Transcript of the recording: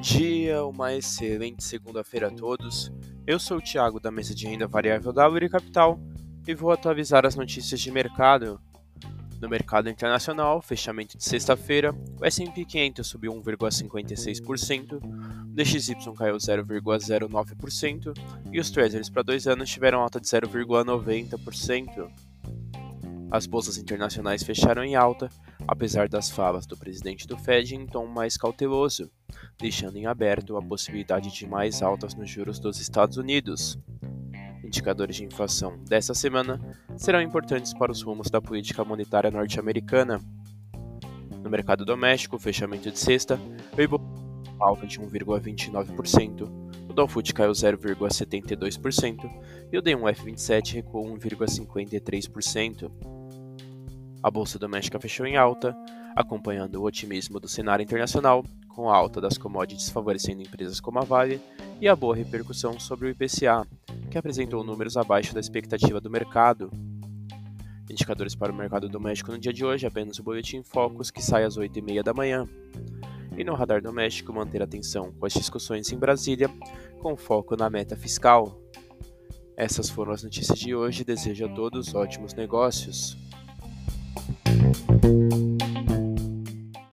dia, uma excelente segunda-feira a todos. Eu sou o Thiago da mesa de renda variável da Uri Capital e vou atualizar as notícias de mercado. No mercado internacional, fechamento de sexta-feira, o S&P 500 subiu 1,56%, o DXY caiu 0,09% e os Treasuries para dois anos tiveram alta de 0,90%. As bolsas internacionais fecharam em alta, apesar das falas do presidente do Fed em tom mais cauteloso, deixando em aberto a possibilidade de mais altas nos juros dos Estados Unidos. Indicadores de inflação desta semana serão importantes para os rumos da política monetária norte-americana. No mercado doméstico, fechamento de sexta, o Ibovespa alta de 1,29%, o Dow Food caiu 0,72% e o D1F27 recuou 1,53%. A bolsa doméstica fechou em alta, acompanhando o otimismo do cenário internacional, com a alta das commodities favorecendo empresas como a Vale e a boa repercussão sobre o IPCA, que apresentou números abaixo da expectativa do mercado. Indicadores para o mercado doméstico no dia de hoje, apenas o boletim Focus, que sai às 8h30 da manhã. E no radar doméstico, manter atenção com as discussões em Brasília, com foco na meta fiscal. Essas foram as notícias de hoje. Desejo a todos ótimos negócios.